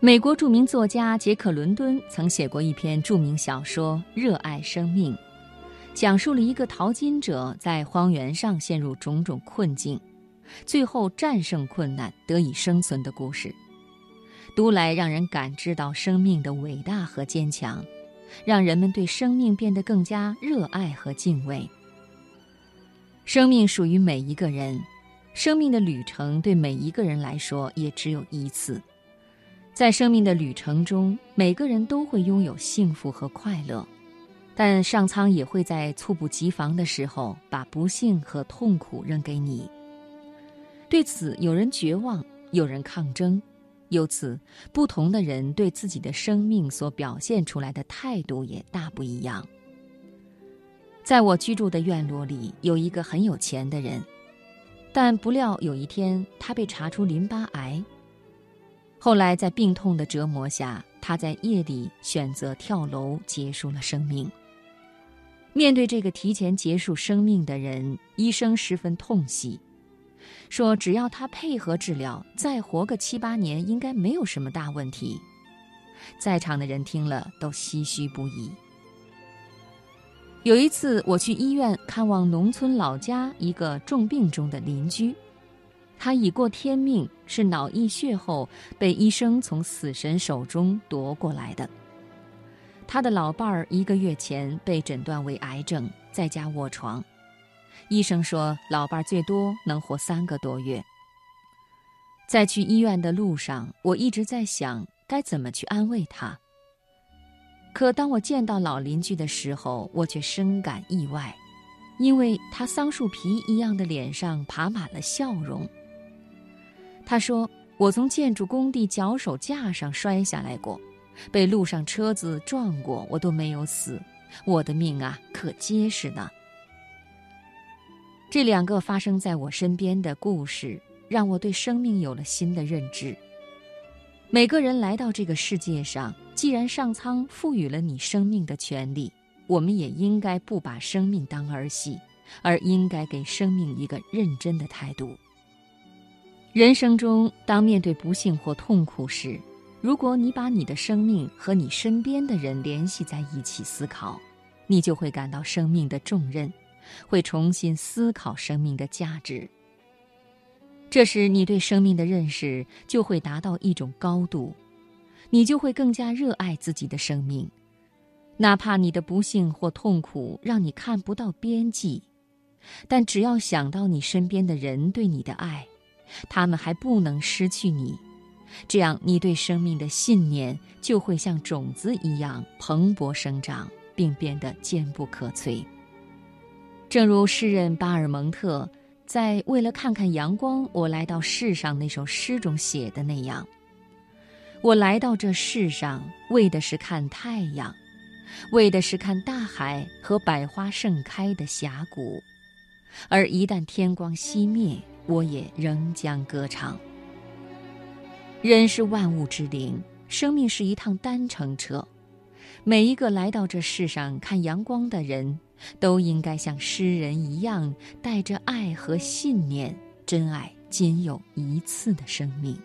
美国著名作家杰克·伦敦曾写过一篇著名小说《热爱生命》，讲述了一个淘金者在荒原上陷入种种困境，最后战胜困难得以生存的故事。读来让人感知到生命的伟大和坚强，让人们对生命变得更加热爱和敬畏。生命属于每一个人，生命的旅程对每一个人来说也只有一次。在生命的旅程中，每个人都会拥有幸福和快乐，但上苍也会在猝不及防的时候把不幸和痛苦扔给你。对此，有人绝望，有人抗争。由此，不同的人对自己的生命所表现出来的态度也大不一样。在我居住的院落里，有一个很有钱的人，但不料有一天他被查出淋巴癌。后来在病痛的折磨下，他在夜里选择跳楼结束了生命。面对这个提前结束生命的人，医生十分痛惜。说：“只要他配合治疗，再活个七八年，应该没有什么大问题。”在场的人听了都唏嘘不已。有一次，我去医院看望农村老家一个重病中的邻居，他已过天命，是脑溢血后被医生从死神手中夺过来的。他的老伴儿一个月前被诊断为癌症，在家卧床。医生说，老伴儿最多能活三个多月。在去医院的路上，我一直在想该怎么去安慰他。可当我见到老邻居的时候，我却深感意外，因为他桑树皮一样的脸上爬满了笑容。他说：“我从建筑工地脚手架上摔下来过，被路上车子撞过，我都没有死，我的命啊，可结实呢。”这两个发生在我身边的故事，让我对生命有了新的认知。每个人来到这个世界上，既然上苍赋予了你生命的权利，我们也应该不把生命当儿戏，而应该给生命一个认真的态度。人生中，当面对不幸或痛苦时，如果你把你的生命和你身边的人联系在一起思考，你就会感到生命的重任。会重新思考生命的价值。这时，你对生命的认识就会达到一种高度，你就会更加热爱自己的生命，哪怕你的不幸或痛苦让你看不到边际，但只要想到你身边的人对你的爱，他们还不能失去你，这样你对生命的信念就会像种子一样蓬勃生长，并变得坚不可摧。正如诗人巴尔蒙特在《为了看看阳光，我来到世上》那首诗中写的那样：“我来到这世上，为的是看太阳，为的是看大海和百花盛开的峡谷，而一旦天光熄灭，我也仍将歌唱。”人是万物之灵，生命是一趟单程车，每一个来到这世上看阳光的人。都应该像诗人一样，带着爱和信念，珍爱仅有一次的生命。